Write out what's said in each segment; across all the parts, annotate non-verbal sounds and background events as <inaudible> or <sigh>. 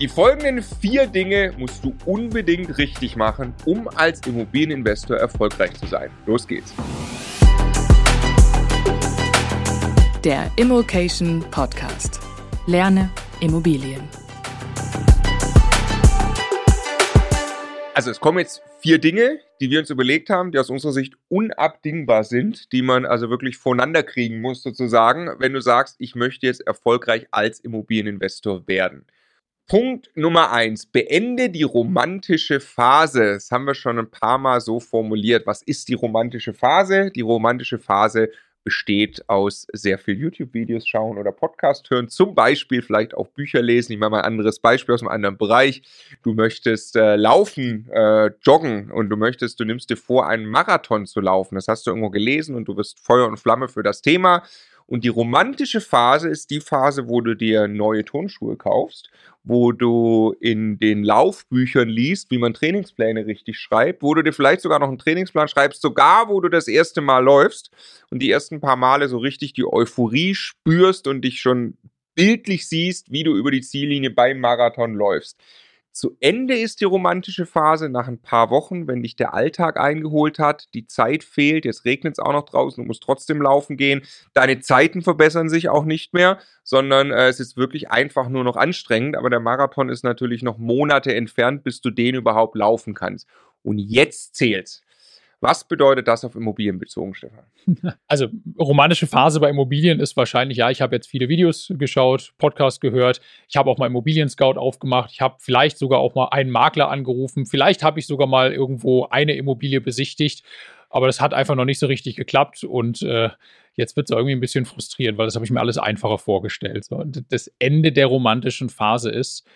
Die folgenden vier Dinge musst du unbedingt richtig machen, um als Immobilieninvestor erfolgreich zu sein. Los geht's. Der Immokation Podcast. Lerne Immobilien. Also es kommen jetzt vier Dinge, die wir uns überlegt haben, die aus unserer Sicht unabdingbar sind, die man also wirklich voneinander kriegen muss sozusagen, wenn du sagst, ich möchte jetzt erfolgreich als Immobilieninvestor werden. Punkt Nummer eins, beende die romantische Phase. Das haben wir schon ein paar Mal so formuliert. Was ist die romantische Phase? Die romantische Phase besteht aus sehr viel YouTube-Videos schauen oder Podcast hören, zum Beispiel vielleicht auch Bücher lesen. Ich mache mal ein anderes Beispiel aus einem anderen Bereich. Du möchtest äh, laufen, äh, joggen und du möchtest, du nimmst dir vor, einen Marathon zu laufen. Das hast du irgendwo gelesen und du bist Feuer und Flamme für das Thema und die romantische Phase ist die Phase, wo du dir neue Turnschuhe kaufst, wo du in den Laufbüchern liest, wie man Trainingspläne richtig schreibt, wo du dir vielleicht sogar noch einen Trainingsplan schreibst, sogar wo du das erste Mal läufst und die ersten paar Male so richtig die Euphorie spürst und dich schon bildlich siehst, wie du über die Ziellinie beim Marathon läufst. Zu Ende ist die romantische Phase nach ein paar Wochen, wenn dich der Alltag eingeholt hat, die Zeit fehlt, jetzt regnet es auch noch draußen, du musst trotzdem laufen gehen, deine Zeiten verbessern sich auch nicht mehr, sondern äh, es ist wirklich einfach nur noch anstrengend, aber der Marathon ist natürlich noch Monate entfernt, bis du den überhaupt laufen kannst. Und jetzt zählt's. Was bedeutet das auf Immobilien bezogen, Stefan? <laughs> Also romantische Phase bei Immobilien ist wahrscheinlich, ja, ich habe jetzt viele Videos geschaut, Podcast gehört, ich habe auch mal Immobilien Scout aufgemacht, ich habe vielleicht sogar auch mal einen Makler angerufen, vielleicht habe ich sogar mal irgendwo eine Immobilie besichtigt, aber das hat einfach noch nicht so richtig geklappt und äh, jetzt wird es irgendwie ein bisschen frustrierend, weil das habe ich mir alles einfacher vorgestellt. So. Das Ende der romantischen Phase ist,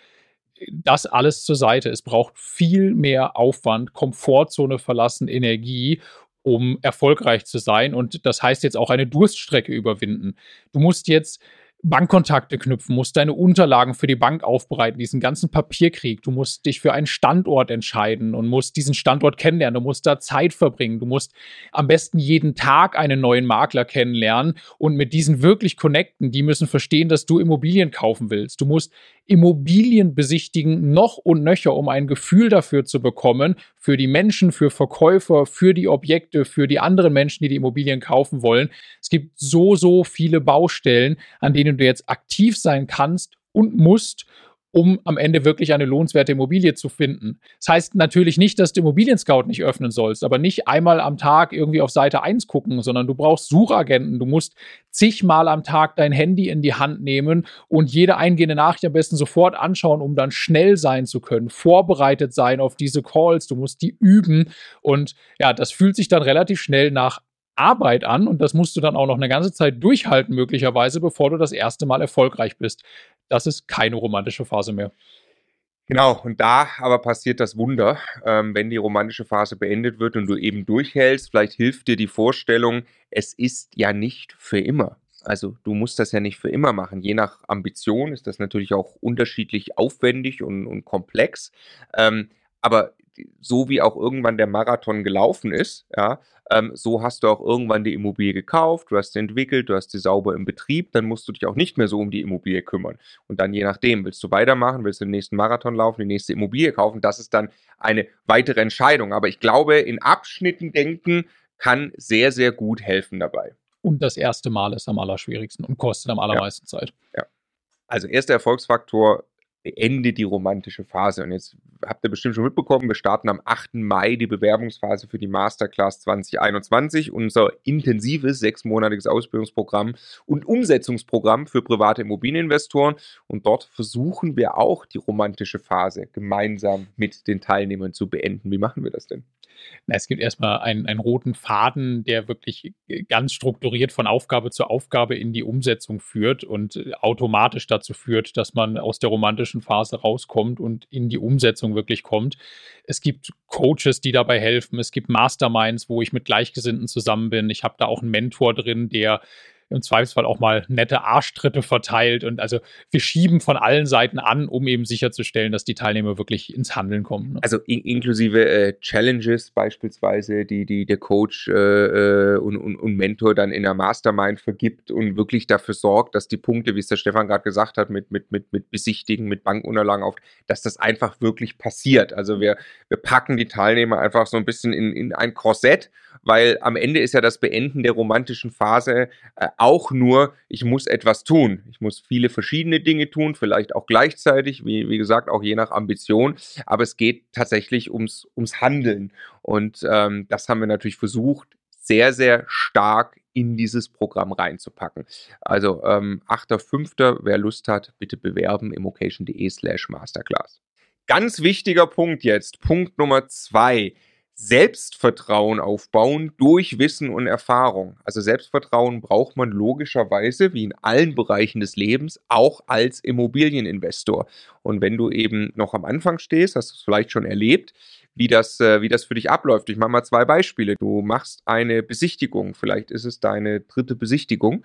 das alles zur Seite. Es braucht viel mehr Aufwand, Komfortzone verlassen, Energie, um erfolgreich zu sein. Und das heißt jetzt auch eine Durststrecke überwinden. Du musst jetzt Bankkontakte knüpfen, musst deine Unterlagen für die Bank aufbereiten, diesen ganzen Papierkrieg. Du musst dich für einen Standort entscheiden und musst diesen Standort kennenlernen. Du musst da Zeit verbringen. Du musst am besten jeden Tag einen neuen Makler kennenlernen und mit diesen wirklich connecten. Die müssen verstehen, dass du Immobilien kaufen willst. Du musst Immobilien besichtigen, noch und nöcher, um ein Gefühl dafür zu bekommen, für die Menschen, für Verkäufer, für die Objekte, für die anderen Menschen, die die Immobilien kaufen wollen. Es gibt so, so viele Baustellen, an denen du jetzt aktiv sein kannst und musst, um am Ende wirklich eine lohnenswerte Immobilie zu finden. Das heißt natürlich nicht, dass du Immobilien-Scout nicht öffnen sollst, aber nicht einmal am Tag irgendwie auf Seite 1 gucken, sondern du brauchst Suchagenten. Du musst zigmal am Tag dein Handy in die Hand nehmen und jede eingehende Nachricht am besten sofort anschauen, um dann schnell sein zu können, vorbereitet sein auf diese Calls. Du musst die üben und ja, das fühlt sich dann relativ schnell nach Arbeit an und das musst du dann auch noch eine ganze Zeit durchhalten, möglicherweise, bevor du das erste Mal erfolgreich bist. Das ist keine romantische Phase mehr. Genau, und da aber passiert das Wunder, ähm, wenn die romantische Phase beendet wird und du eben durchhältst. Vielleicht hilft dir die Vorstellung, es ist ja nicht für immer. Also du musst das ja nicht für immer machen. Je nach Ambition ist das natürlich auch unterschiedlich aufwendig und, und komplex. Ähm, aber so wie auch irgendwann der Marathon gelaufen ist, ja, ähm, so hast du auch irgendwann die Immobilie gekauft, du hast sie entwickelt, du hast sie sauber im Betrieb, dann musst du dich auch nicht mehr so um die Immobilie kümmern. Und dann je nachdem, willst du weitermachen, willst du den nächsten Marathon laufen, die nächste Immobilie kaufen, das ist dann eine weitere Entscheidung. Aber ich glaube, in Abschnitten denken kann sehr, sehr gut helfen dabei. Und das erste Mal ist am allerschwierigsten und kostet am allermeisten ja. Zeit. Ja. Also erster Erfolgsfaktor, beende die romantische Phase. Und jetzt habt ihr bestimmt schon mitbekommen, wir starten am 8. Mai die Bewerbungsphase für die Masterclass 2021, unser intensives sechsmonatiges Ausbildungsprogramm und Umsetzungsprogramm für private Immobilieninvestoren. Und dort versuchen wir auch die romantische Phase gemeinsam mit den Teilnehmern zu beenden. Wie machen wir das denn? Na, es gibt erstmal einen, einen roten Faden, der wirklich äh, ganz strukturiert von Aufgabe zu Aufgabe in die Umsetzung führt und äh, automatisch dazu führt, dass man aus der romantischen Phase rauskommt und in die Umsetzung wirklich kommt. Es gibt Coaches, die dabei helfen. Es gibt Masterminds, wo ich mit Gleichgesinnten zusammen bin. Ich habe da auch einen Mentor drin, der im Zweifelsfall auch mal nette Arschtritte verteilt. Und also wir schieben von allen Seiten an, um eben sicherzustellen, dass die Teilnehmer wirklich ins Handeln kommen. Ne? Also in inklusive äh, Challenges beispielsweise, die, die der Coach äh, äh, und, und, und Mentor dann in der Mastermind vergibt und wirklich dafür sorgt, dass die Punkte, wie es der Stefan gerade gesagt hat, mit, mit, mit, mit Besichtigen, mit Bankunterlagen auf, dass das einfach wirklich passiert. Also wir, wir packen die Teilnehmer einfach so ein bisschen in, in ein Korsett, weil am Ende ist ja das Beenden der romantischen Phase äh, auch nur, ich muss etwas tun. Ich muss viele verschiedene Dinge tun, vielleicht auch gleichzeitig, wie, wie gesagt, auch je nach Ambition. Aber es geht tatsächlich ums, ums Handeln. Und ähm, das haben wir natürlich versucht, sehr, sehr stark in dieses Programm reinzupacken. Also ähm, 8.5., wer Lust hat, bitte bewerben immocation.de slash masterclass. Ganz wichtiger Punkt jetzt, Punkt Nummer zwei. Selbstvertrauen aufbauen durch Wissen und Erfahrung. Also Selbstvertrauen braucht man logischerweise, wie in allen Bereichen des Lebens, auch als Immobilieninvestor. Und wenn du eben noch am Anfang stehst, hast du es vielleicht schon erlebt, wie das, äh, wie das für dich abläuft. Ich mache mal zwei Beispiele. Du machst eine Besichtigung, vielleicht ist es deine dritte Besichtigung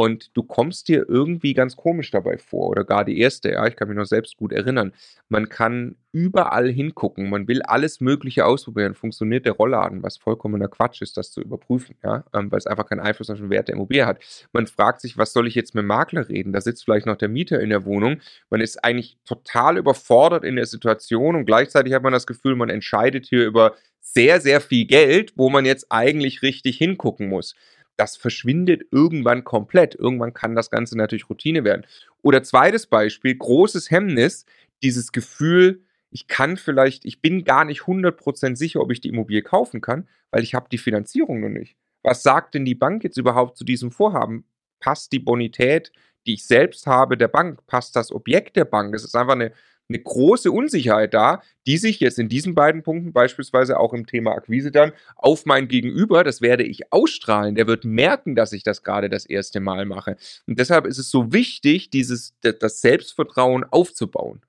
und du kommst dir irgendwie ganz komisch dabei vor oder gar die erste, ja, ich kann mich noch selbst gut erinnern. Man kann überall hingucken, man will alles Mögliche ausprobieren, funktioniert der Rollladen, was vollkommener Quatsch ist, das zu überprüfen, ja, ähm, weil es einfach keinen Einfluss auf den Wert der Immobilie hat. Man fragt sich, was soll ich jetzt mit dem Makler reden? Da sitzt vielleicht noch der Mieter in der Wohnung. Man ist eigentlich total überfordert in der Situation und gleichzeitig hat man das Gefühl, man entscheidet hier über sehr, sehr viel Geld, wo man jetzt eigentlich richtig hingucken muss das verschwindet irgendwann komplett. Irgendwann kann das Ganze natürlich Routine werden. Oder zweites Beispiel, großes Hemmnis, dieses Gefühl, ich kann vielleicht, ich bin gar nicht 100% sicher, ob ich die Immobilie kaufen kann, weil ich habe die Finanzierung noch nicht. Was sagt denn die Bank jetzt überhaupt zu diesem Vorhaben? Passt die Bonität, die ich selbst habe, der Bank? Passt das Objekt der Bank? Es ist einfach eine eine große Unsicherheit da, die sich jetzt in diesen beiden Punkten, beispielsweise auch im Thema Akquise dann, auf mein Gegenüber, das werde ich ausstrahlen, der wird merken, dass ich das gerade das erste Mal mache. Und deshalb ist es so wichtig, dieses, das Selbstvertrauen aufzubauen.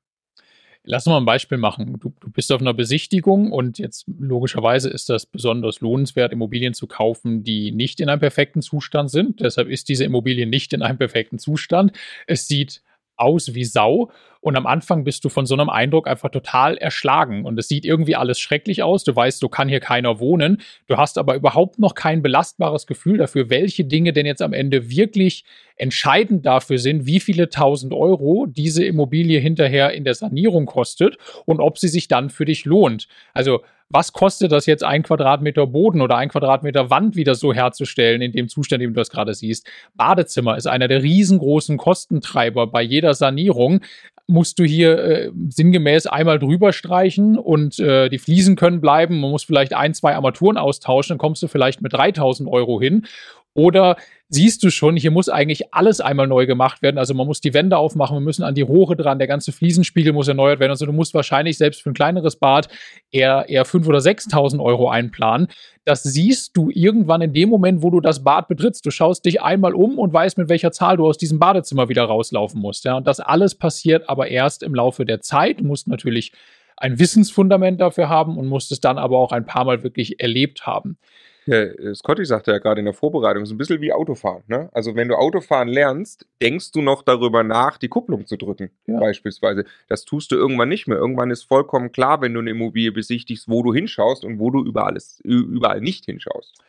Lass uns mal ein Beispiel machen. Du, du, bist auf einer Besichtigung und jetzt logischerweise ist das besonders lohnenswert, Immobilien zu kaufen, die nicht in einem perfekten Zustand sind. Deshalb ist diese Immobilie nicht in einem perfekten Zustand. Es sieht aus wie Sau. Und am Anfang bist du von so einem Eindruck einfach total erschlagen. Und es sieht irgendwie alles schrecklich aus. Du weißt, so kann hier keiner wohnen. Du hast aber überhaupt noch kein belastbares Gefühl dafür, welche Dinge denn jetzt am Ende wirklich entscheidend dafür sind, wie viele tausend Euro diese Immobilie hinterher in der Sanierung kostet und ob sie sich dann für dich lohnt. Also was kostet das jetzt, ein Quadratmeter Boden oder ein Quadratmeter Wand wieder so herzustellen, in dem Zustand, dem du das gerade siehst? Badezimmer ist einer der riesengroßen Kostentreiber bei jeder Sanierung musst du hier äh, sinngemäß einmal drüber streichen und äh, die Fliesen können bleiben. Man muss vielleicht ein, zwei Armaturen austauschen, dann kommst du vielleicht mit 3000 Euro hin. Oder siehst du schon, hier muss eigentlich alles einmal neu gemacht werden. Also man muss die Wände aufmachen, wir müssen an die Rohre dran, der ganze Fliesenspiegel muss erneuert werden. Also du musst wahrscheinlich selbst für ein kleineres Bad eher, eher 5.000 oder 6.000 Euro einplanen. Das siehst du irgendwann in dem Moment, wo du das Bad betrittst. Du schaust dich einmal um und weißt, mit welcher Zahl du aus diesem Badezimmer wieder rauslaufen musst. Ja? Und das alles passiert aber erst im Laufe der Zeit. Du musst natürlich ein Wissensfundament dafür haben und musst es dann aber auch ein paar Mal wirklich erlebt haben. Ja, äh, Scotty sagte ja gerade in der Vorbereitung, so ein bisschen wie Autofahren. Ne? Also wenn du Autofahren lernst, denkst du noch darüber nach, die Kupplung zu drücken, ja. beispielsweise. Das tust du irgendwann nicht mehr. Irgendwann ist vollkommen klar, wenn du eine Immobilie besichtigst, wo du hinschaust und wo du überall, ist, überall nicht hinschaust.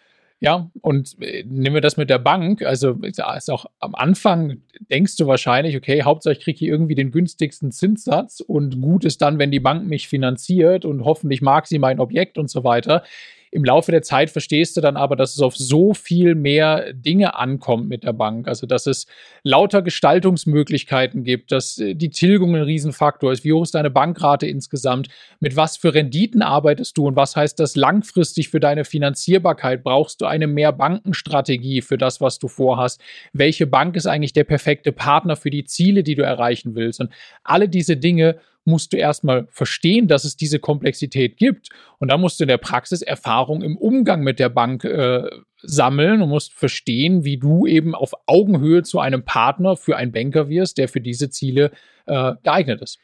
Ja, und äh, nehmen wir das mit der Bank. Also ist auch am Anfang denkst du wahrscheinlich, okay, Hauptsache ich kriege hier irgendwie den günstigsten Zinssatz und gut ist dann, wenn die Bank mich finanziert und hoffentlich mag sie mein Objekt und so weiter. Im Laufe der Zeit verstehst du dann aber, dass es auf so viel mehr Dinge ankommt mit der Bank. Also, dass es lauter Gestaltungsmöglichkeiten gibt, dass äh, die Tilgung ein Riesenfaktor ist. Wie hoch ist deine Bankrate insgesamt? Mit was für Renditen arbeitest du und was heißt das langfristig für deine Finanzierbarkeit? Brauchst du eine Mehrbankenstrategie für das, was du vorhast? Welche Bank ist eigentlich der perfekte Partner für die Ziele, die du erreichen willst? Und alle diese Dinge musst du erstmal verstehen, dass es diese Komplexität gibt. Und dann musst du in der Praxis Erfahrung im Umgang mit der Bank äh, sammeln und musst verstehen, wie du eben auf Augenhöhe zu einem Partner für einen Banker wirst, der für diese Ziele äh, geeignet ist.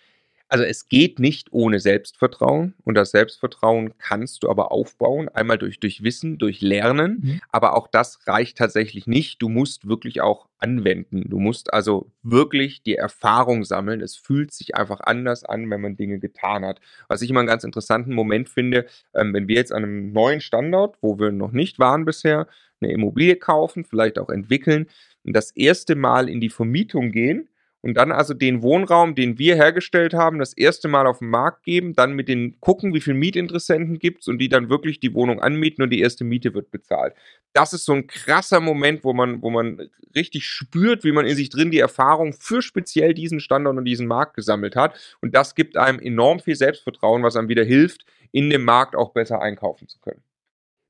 Also es geht nicht ohne Selbstvertrauen und das Selbstvertrauen kannst du aber aufbauen, einmal durch, durch Wissen, durch Lernen, mhm. aber auch das reicht tatsächlich nicht. Du musst wirklich auch anwenden. Du musst also wirklich die Erfahrung sammeln. Es fühlt sich einfach anders an, wenn man Dinge getan hat. Was ich immer einen ganz interessanten Moment finde, ähm, wenn wir jetzt an einem neuen Standort, wo wir noch nicht waren bisher, eine Immobilie kaufen, vielleicht auch entwickeln und das erste Mal in die Vermietung gehen, und dann also den Wohnraum, den wir hergestellt haben, das erste Mal auf den Markt geben, dann mit den gucken, wie viele Mietinteressenten gibt es und die dann wirklich die Wohnung anmieten und die erste Miete wird bezahlt. Das ist so ein krasser Moment, wo man, wo man richtig spürt, wie man in sich drin die Erfahrung für speziell diesen Standort und diesen Markt gesammelt hat. Und das gibt einem enorm viel Selbstvertrauen, was einem wieder hilft, in dem Markt auch besser einkaufen zu können.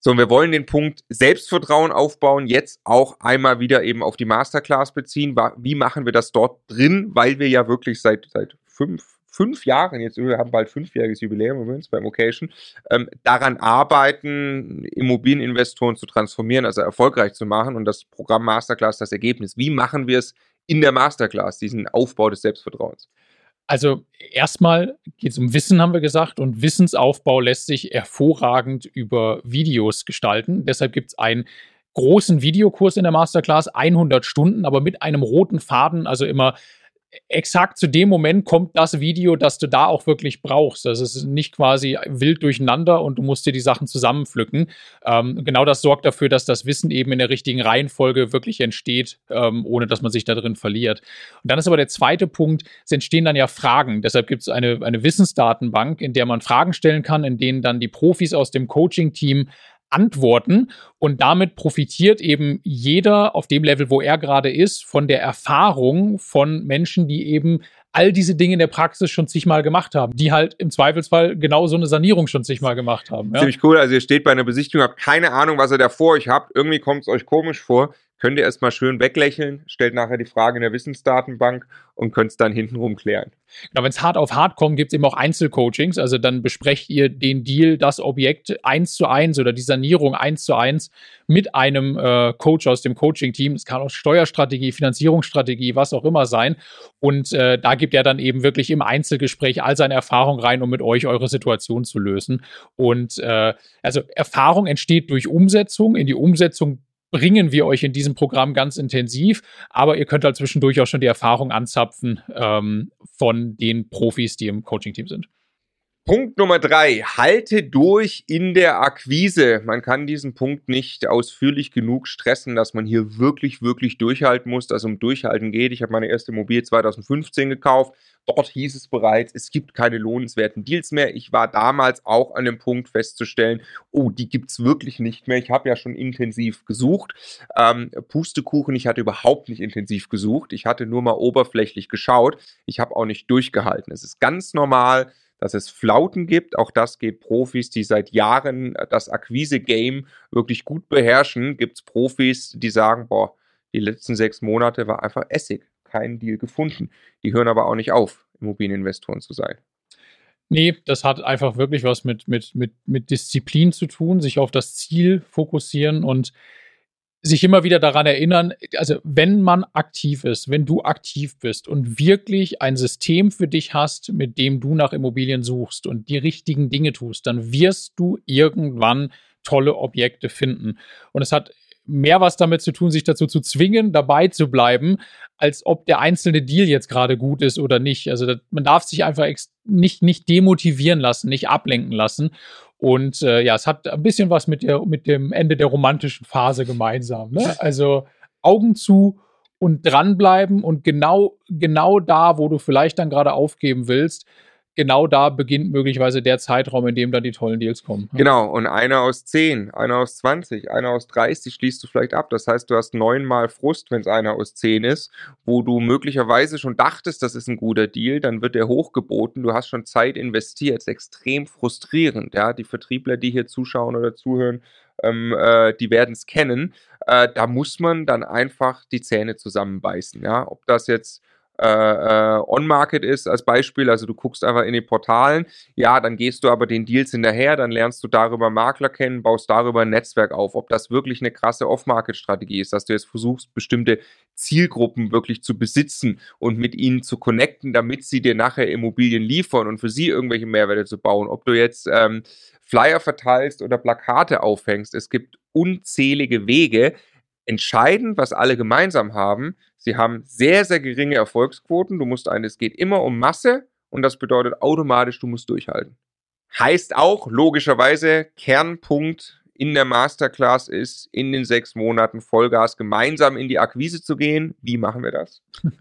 So, und wir wollen den Punkt Selbstvertrauen aufbauen, jetzt auch einmal wieder eben auf die Masterclass beziehen. Wie machen wir das dort drin? Weil wir ja wirklich seit, seit fünf, fünf Jahren, jetzt wir haben bald fünfjähriges Jubiläum übrigens beim Occasion, ähm, daran arbeiten, Immobilieninvestoren zu transformieren, also erfolgreich zu machen und das Programm Masterclass das Ergebnis. Wie machen wir es in der Masterclass, diesen Aufbau des Selbstvertrauens? Also erstmal geht es um Wissen, haben wir gesagt, und Wissensaufbau lässt sich hervorragend über Videos gestalten. Deshalb gibt es einen großen Videokurs in der Masterclass, 100 Stunden, aber mit einem roten Faden, also immer exakt zu dem Moment kommt das Video, das du da auch wirklich brauchst. Das ist nicht quasi wild durcheinander und du musst dir die Sachen zusammenpflücken. Ähm, genau das sorgt dafür, dass das Wissen eben in der richtigen Reihenfolge wirklich entsteht, ähm, ohne dass man sich da drin verliert. Und dann ist aber der zweite Punkt, es entstehen dann ja Fragen. Deshalb gibt es eine, eine Wissensdatenbank, in der man Fragen stellen kann, in denen dann die Profis aus dem Coaching-Team antworten und damit profitiert eben jeder auf dem Level, wo er gerade ist, von der Erfahrung von Menschen, die eben all diese Dinge in der Praxis schon zigmal gemacht haben, die halt im Zweifelsfall genau so eine Sanierung schon zigmal gemacht haben. Ja? Ziemlich cool. Also ihr steht bei einer Besichtigung, habt keine Ahnung, was ihr da vor euch habt. Irgendwie kommt es euch komisch vor könnt ihr erstmal schön weglächeln, stellt nachher die Frage in der Wissensdatenbank und könnt es dann hintenrum klären. Genau, wenn es hart auf hart kommt, gibt es eben auch Einzelcoachings. Also dann besprecht ihr den Deal, das Objekt eins zu eins oder die Sanierung eins zu eins mit einem äh, Coach aus dem Coaching-Team. Es kann auch Steuerstrategie, Finanzierungsstrategie, was auch immer sein. Und äh, da gibt er dann eben wirklich im Einzelgespräch all seine Erfahrung rein, um mit euch eure Situation zu lösen. Und äh, also Erfahrung entsteht durch Umsetzung. In die Umsetzung bringen wir euch in diesem Programm ganz intensiv, aber ihr könnt halt zwischendurch auch schon die Erfahrung anzapfen ähm, von den Profis, die im Coaching-Team sind. Punkt Nummer drei, halte durch in der Akquise. Man kann diesen Punkt nicht ausführlich genug stressen, dass man hier wirklich, wirklich durchhalten muss, dass es um Durchhalten geht. Ich habe meine erste Immobilie 2015 gekauft. Dort hieß es bereits, es gibt keine lohnenswerten Deals mehr. Ich war damals auch an dem Punkt festzustellen, oh, die gibt es wirklich nicht mehr. Ich habe ja schon intensiv gesucht. Ähm, Pustekuchen, ich hatte überhaupt nicht intensiv gesucht. Ich hatte nur mal oberflächlich geschaut. Ich habe auch nicht durchgehalten. Es ist ganz normal, dass es Flauten gibt. Auch das geht Profis, die seit Jahren das Akquise-Game wirklich gut beherrschen. Gibt es Profis, die sagen, boah, die letzten sechs Monate war einfach Essig, kein Deal gefunden. Die hören aber auch nicht auf, Immobilieninvestoren zu sein. Nee, das hat einfach wirklich was mit, mit, mit, mit Disziplin zu tun, sich auf das Ziel fokussieren und sich immer wieder daran erinnern, also wenn man aktiv ist, wenn du aktiv bist und wirklich ein System für dich hast, mit dem du nach Immobilien suchst und die richtigen Dinge tust, dann wirst du irgendwann tolle Objekte finden. Und es hat mehr was damit zu tun, sich dazu zu zwingen, dabei zu bleiben, als ob der einzelne Deal jetzt gerade gut ist oder nicht. Also das, man darf sich einfach nicht, nicht demotivieren lassen, nicht ablenken lassen. Und äh, ja, es hat ein bisschen was mit, der, mit dem Ende der romantischen Phase gemeinsam. Ne? <laughs> Also Augen zu und dranbleiben und genau, genau da, wo du vielleicht dann gerade aufgeben willst, genau da beginnt möglicherweise der Zeitraum, in dem dann die tollen Deals kommen. Genau, und einer aus 10, einer aus 20, einer aus 30 schließt du vielleicht ab. Das heißt, du hast neunmal Frust, wenn es einer aus 10 ist, wo du möglicherweise schon dachtest, das ist ein guter Deal, dann wird der hochgeboten, du hast schon Zeit investiert, das ist extrem frustrierend. Ja? Die Vertriebler, die hier zuschauen oder zuhören, ähm, äh, die werden es kennen. Äh, da muss man dann einfach die Zähne zusammenbeißen. Ja? Ob das jetzt äh, äh, On-Market ist als Beispiel, also du guckst einfach in die Portalen, ja, dann gehst du aber den Deals hinterher, dann lernst du darüber Makler kennen, baust darüber ein Netzwerk auf. Ob das wirklich eine krasse Off-Market-Strategie ist, dass du jetzt versuchst, bestimmte Zielgruppen wirklich zu besitzen und mit ihnen zu connecten, damit sie dir nachher Immobilien liefern und für sie irgendwelche Mehrwerte zu bauen. Ob du jetzt ähm, Flyer verteilst oder Plakate aufhängst, es gibt unzählige Wege. Entscheidend, was alle gemeinsam haben, sie haben sehr, sehr geringe Erfolgsquoten. Du musst ein, es geht immer um Masse und das bedeutet automatisch, du musst durchhalten. Heißt auch logischerweise, Kernpunkt in der Masterclass ist, in den sechs Monaten Vollgas gemeinsam in die Akquise zu gehen. Wie machen wir das? <laughs>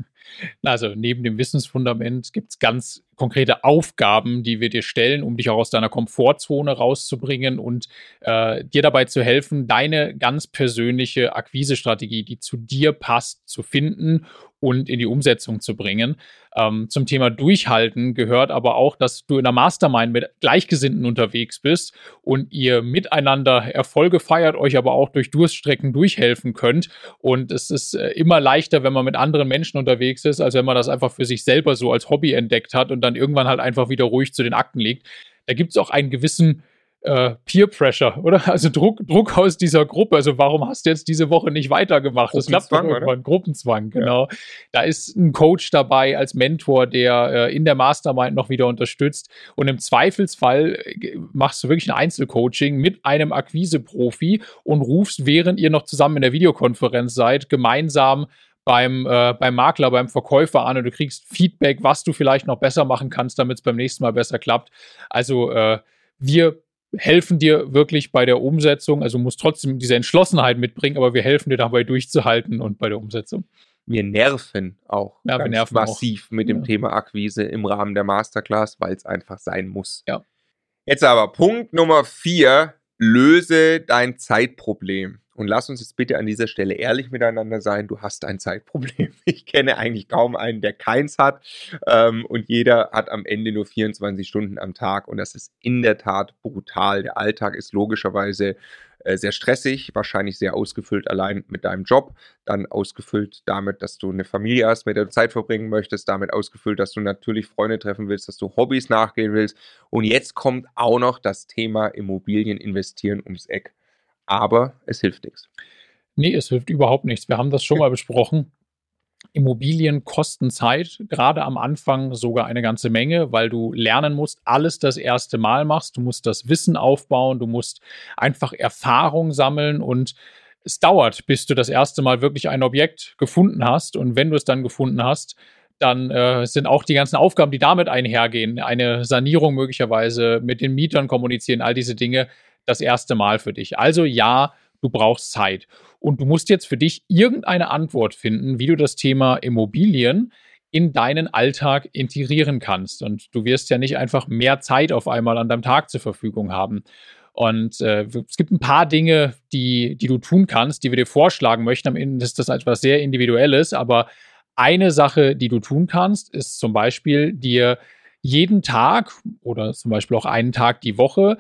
Also neben dem Wissensfundament gibt es ganz konkrete Aufgaben, die wir dir stellen, um dich auch aus deiner Komfortzone rauszubringen und äh, dir dabei zu helfen, deine ganz persönliche Akquisestrategie, die zu dir passt, zu finden und in die Umsetzung zu bringen. Ähm, zum Thema Durchhalten gehört aber auch, dass du in der Mastermind mit Gleichgesinnten unterwegs bist und ihr miteinander Erfolge feiert, euch aber auch durch Durststrecken durchhelfen könnt. Und es ist äh, immer leichter, wenn man mit anderen Menschen unterwegs ist, als wenn man das einfach für sich selber so als Hobby entdeckt hat und dann irgendwann halt einfach wieder ruhig zu den Akten legt. Da gibt es auch einen gewissen äh, Peer Pressure, <laughs> oder? Also Druck, Druck aus dieser Gruppe. Also warum hast du jetzt diese Woche nicht weitergemacht? Das klappt doch irgendwann. Oder? Gruppenzwang, genau. Ja. Da ist ein Coach dabei als Mentor, der äh, in der Mastermind noch wieder unterstützt. Und im Zweifelsfall äh, machst du wirklich ein Einzelcoaching mit einem Akquise-Profi und rufst, während ihr noch zusammen in der Videokonferenz seid, gemeinsam beim, äh, beim Makler, beim Verkäufer an und du kriegst Feedback, was du vielleicht noch besser machen kannst, damit es beim nächsten Mal besser klappt. Also äh, wir helfen dir wirklich bei der Umsetzung. Also musst trotzdem diese Entschlossenheit mitbringen, aber wir helfen dir dabei durchzuhalten und bei der Umsetzung. Wir nerven auch ja, wir nerven massiv auch. mit dem ja. Thema Akquise im Rahmen der Masterclass, weil es einfach sein muss. Ja. Jetzt aber Punkt Nummer vier, löse dein Zeitproblem. Und lass uns jetzt bitte an dieser Stelle ehrlich miteinander sein. Du hast ein Zeitproblem. <laughs> Ich kenne eigentlich kaum einen, der keins hat. Ähm, und jeder hat am Ende nur 24 Stunden am Tag. Und das ist in der Tat brutal. Der Alltag ist logischerweise äh, sehr stressig, wahrscheinlich sehr ausgefüllt allein mit deinem Job, dann ausgefüllt damit, dass du eine Familie hast, mit der du Zeit verbringen möchtest, damit ausgefüllt, dass du natürlich Freunde treffen willst, dass du Hobbys nachgehen willst. Und jetzt kommt auch noch das Thema Immobilien investieren ums Eck aber es hilft nichts. Nee, es hilft überhaupt nichts. Wir haben das schon mal besprochen. Immobilien kosten Zeit, gerade am Anfang sogar eine ganze Menge, weil du lernen musst, alles das erste Mal machst. Du musst das Wissen aufbauen, du musst einfach Erfahrung sammeln und es dauert, bis du das erste Mal wirklich ein Objekt gefunden hast. Und wenn du es dann gefunden hast, dann äh, sind auch die ganzen Aufgaben, die damit einhergehen, eine Sanierung möglicherweise, mit den Mietern kommunizieren, all diese Dinge, das erste Mal für dich. Also ja, du brauchst Zeit. Und du musst jetzt für dich irgendeine Antwort finden, wie du das Thema Immobilien in deinen Alltag integrieren kannst. Und du wirst ja nicht einfach mehr Zeit auf einmal an deinem Tag zur Verfügung haben. Und äh, es gibt ein paar Dinge, die, die du tun kannst, die wir dir vorschlagen möchten. Am Ende ist das etwas sehr Individuelles, aber eine Sache, die du tun kannst, ist zum Beispiel dir jeden Tag oder zum Beispiel auch einen Tag die Woche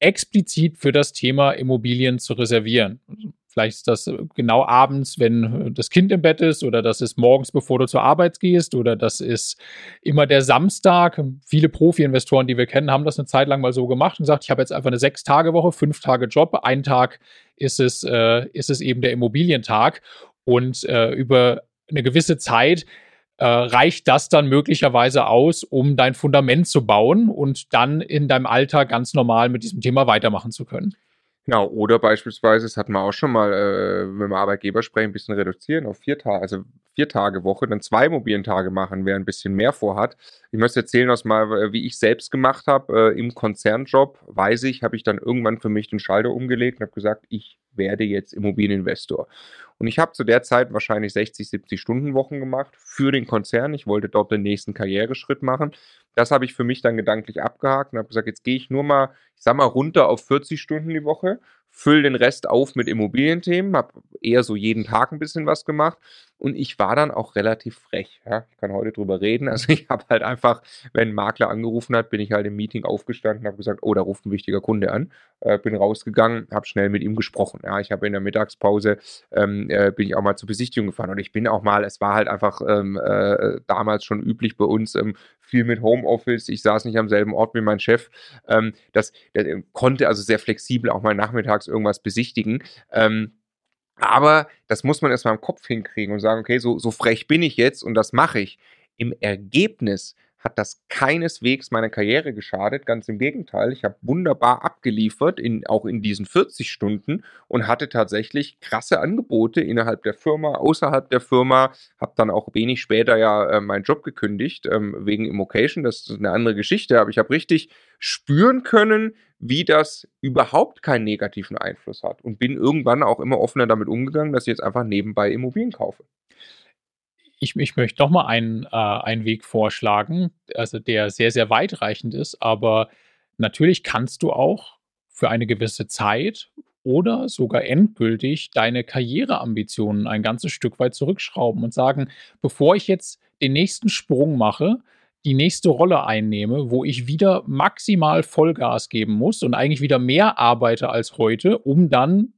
explizit für das Thema Immobilien zu reservieren. Vielleicht ist das genau abends, wenn das Kind im Bett ist, oder das ist morgens, bevor du zur Arbeit gehst, oder das ist immer der Samstag. Viele Profi-Investoren, die wir kennen, haben das eine Zeit lang mal so gemacht und gesagt, ich habe jetzt einfach eine Sechs-Tage-Woche, fünf Tage Job, ein Tag ist es, äh, ist es eben der Immobilientag. Und äh, über eine gewisse Zeit äh, reicht das dann möglicherweise aus, um dein Fundament zu bauen und dann in deinem Alltag ganz normal mit diesem Thema weitermachen zu können. Genau, oder beispielsweise, das hatten wir auch schon mal, äh, wenn wir Arbeitgeber sprechen, ein bisschen reduzieren auf vier Tage, also vier Tage Woche, dann zwei mobilen Tage machen, wer ein bisschen mehr vorhat. Ich möchte erzählen, was mal, wie ich selbst gemacht habe. Äh, Im Konzernjob, weiß ich, habe ich dann irgendwann für mich den Schalter umgelegt und habe gesagt, ich werde jetzt Immobilieninvestor. Und ich habe zu der Zeit wahrscheinlich 60, 70 Stunden Wochen gemacht für den Konzern. Ich wollte dort den nächsten Karriereschritt machen. Das habe ich für mich dann gedanklich abgehakt und habe gesagt, jetzt gehe ich nur mal, ich sag mal, runter auf 40 Stunden die Woche fülle den Rest auf mit Immobilienthemen, habe eher so jeden Tag ein bisschen was gemacht und ich war dann auch relativ frech. Ja? Ich kann heute drüber reden. Also ich habe halt einfach, wenn ein Makler angerufen hat, bin ich halt im Meeting aufgestanden, habe gesagt, oh, da ruft ein wichtiger Kunde an. Äh, bin rausgegangen, habe schnell mit ihm gesprochen. Ja, ich habe in der Mittagspause ähm, äh, bin ich auch mal zur Besichtigung gefahren und ich bin auch mal, es war halt einfach ähm, äh, damals schon üblich bei uns, ähm, viel mit Homeoffice. Ich saß nicht am selben Ort wie mein Chef. Ähm, das, das konnte also sehr flexibel auch mal nachmittags irgendwas besichtigen. Ähm, Aber das muss man erstmal im Kopf hinkriegen und sagen, okay, so, so frech bin ich jetzt und das mache ich. Im Ergebnis hat das keineswegs meiner Karriere geschadet. Ganz im Gegenteil, ich habe wunderbar abgeliefert, in, auch in diesen 40 Stunden und hatte tatsächlich krasse Angebote innerhalb der Firma, außerhalb der Firma. Habe dann auch wenig später ja äh, meinen Job gekündigt ähm, wegen Immocation. Das ist eine andere Geschichte, aber ich habe richtig spüren können, wie das überhaupt keinen negativen Einfluss hat und bin irgendwann auch immer offener damit umgegangen, dass ich jetzt einfach nebenbei Immobilien kaufe ich, ich möchte noch mal einen, äh, einen Weg vorschlagen, also der sehr, sehr weitreichend ist, aber natürlich kannst du auch für eine gewisse Zeit oder sogar endgültig deine Karriereambitionen ein ganzes Stück weit zurückschrauben und sagen, bevor ich jetzt den nächsten Sprung mache, die nächste Rolle einnehme, wo ich wieder maximal Vollgas geben muss und eigentlich wieder mehr arbeite als heute, um dann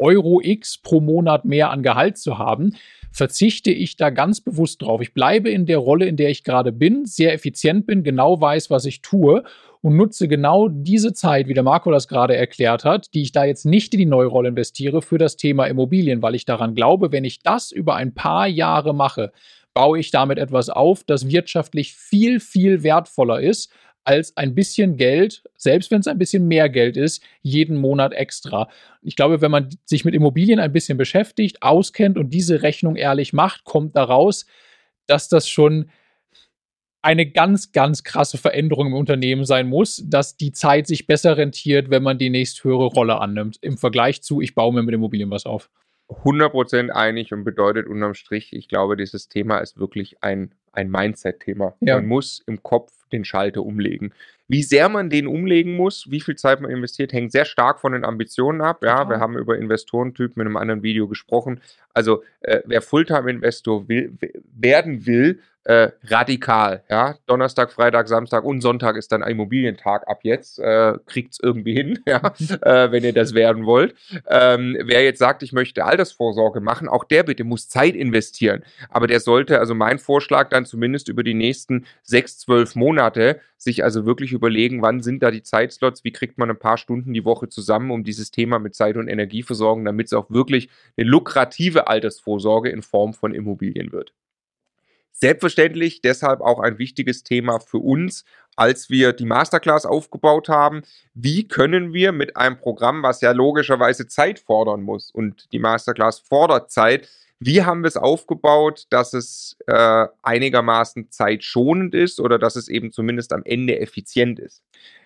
Euro X pro Monat mehr an Gehalt zu haben, verzichte ich da ganz bewusst drauf. Ich bleibe in der Rolle, in der ich gerade bin, sehr effizient bin, genau weiß, was ich tue und nutze genau diese Zeit, wie der Marco das gerade erklärt hat, die ich da jetzt nicht in die neue Rolle investiere, für das Thema Immobilien, weil ich daran glaube, wenn ich das über ein paar Jahre mache, baue ich damit etwas auf, das wirtschaftlich viel, viel wertvoller ist als ein bisschen Geld, selbst wenn es ein bisschen mehr Geld ist, jeden Monat extra. Ich glaube, wenn man sich mit Immobilien ein bisschen beschäftigt, auskennt und diese Rechnung ehrlich macht, kommt daraus, dass das schon eine ganz, ganz krasse Veränderung im Unternehmen sein muss, dass die Zeit sich besser rentiert, wenn man die nächsthöhere Rolle annimmt, im Vergleich zu, ich baue mir mit Immobilien was auf. 100% einig und bedeutet unterm Strich, ich glaube, dieses Thema ist wirklich ein, ein Mindset-Thema. Ja. Man muss im Kopf den Schalter umlegen. Wie sehr man den umlegen muss, wie viel Zeit man investiert, hängt sehr stark von den Ambitionen ab. Ja, wir haben über Investorentypen in einem anderen Video gesprochen. Also äh, wer Fulltime-Investor will, werden will, äh, radikal. Ja? Donnerstag, Freitag, Samstag und Sonntag ist dann Immobilientag ab jetzt. Äh, Kriegt es irgendwie hin, <laughs> ja? <laughs> äh, wenn ihr das werden wollt. Ähm, wer jetzt sagt, ich möchte Altersvorsorge machen, auch der bitte muss Zeit investieren. Aber der sollte, also mein Vorschlag dann zumindest über die nächsten sechs, zwölf Monate, sich also wirklich überlegen, wann sind da die Zeitslots, wie kriegt man ein paar Stunden die Woche zusammen, um dieses Thema mit Zeit und Energie versorgen, damit es auch wirklich eine lukrative Altersvorsorge in Form von Immobilien wird. Selbstverständlich deshalb auch ein wichtiges Thema für uns, als wir die Masterclass aufgebaut haben. Wie können wir mit einem Programm, was ja logischerweise Zeit fordern muss und die Masterclass fordert Zeit, wie haben wir es aufgebaut, dass es äh, einigermaßen zeitschonend ist oder dass es eben zumindest am Ende effizient ist?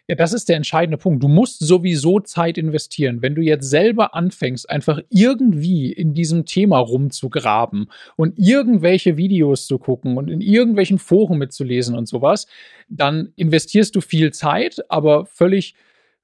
Ja, das ist der entscheidende Punkt. Du musst sowieso Zeit investieren. Wenn du jetzt selber anfängst, einfach irgendwie in diesem Thema rumzugraben und irgendwelche Videos zu gucken und in irgendwelchen Foren mitzulesen und sowas, dann investierst du viel Zeit, aber völlig,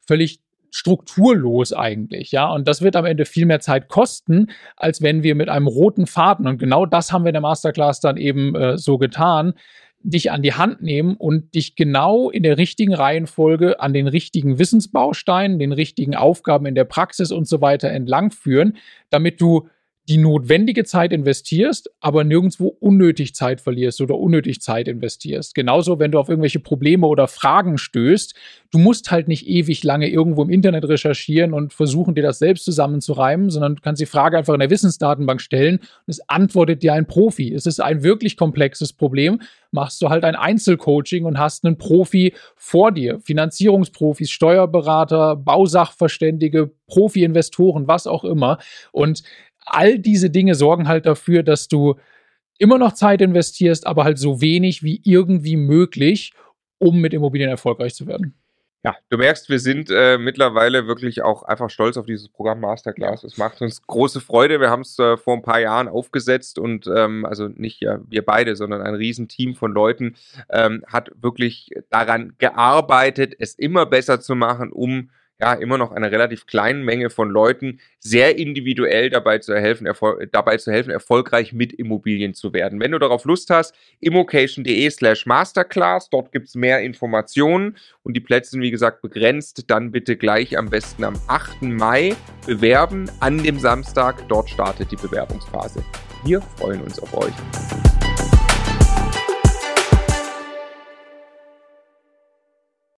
völlig strukturlos eigentlich, ja. Und das wird am Ende viel mehr Zeit kosten, als wenn wir mit einem roten Faden, und genau das haben wir in der Masterclass dann eben äh, so getan, dich an die Hand nehmen und dich genau in der richtigen Reihenfolge an den richtigen Wissensbausteinen, den richtigen Aufgaben in der Praxis und so weiter entlangführen, damit du die notwendige Zeit investierst, aber nirgendwo unnötig Zeit verlierst oder unnötig Zeit investierst. Genauso, wenn du auf irgendwelche Probleme oder Fragen stößt, du musst halt nicht ewig lange irgendwo im Internet recherchieren und versuchen, dir das selbst zusammenzureimen, sondern du kannst die Frage einfach in der Wissensdatenbank stellen und es antwortet dir ein Profi. Es ist ein wirklich komplexes Problem, machst du halt ein Einzelcoaching und hast einen Profi vor dir. Finanzierungsprofis, Steuerberater, Bausachverständige, Profi-Investoren, was auch immer. Und all diese Dinge sorgen halt dafür, dass du immer noch Zeit investierst, aber halt so wenig wie irgendwie möglich, um mit Immobilien erfolgreich zu werden. Ja, du merkst, wir sind äh, mittlerweile wirklich auch einfach stolz auf dieses Programm Masterclass. Es macht uns große Freude. Wir haben es äh, vor ein paar Jahren aufgesetzt und ähm, also nicht ja, wir beide, sondern ein Riesenteam von Leuten ähm, hat wirklich daran gearbeitet, es immer besser zu machen, um ja immer noch einer relativ kleinen Menge von Leuten sehr individuell dabei zu helfen, dabei zu helfen, erfolgreich mit Immobilien zu werden. Wenn du darauf Lust hast, immocation.de slash masterclass, dort gibt es mehr Informationen und die Plätze sind wie gesagt begrenzt, dann bitte gleich am besten am 8. Mai bewerben, an dem Samstag, dort startet die Bewerbungsphase. Wir freuen uns auf euch.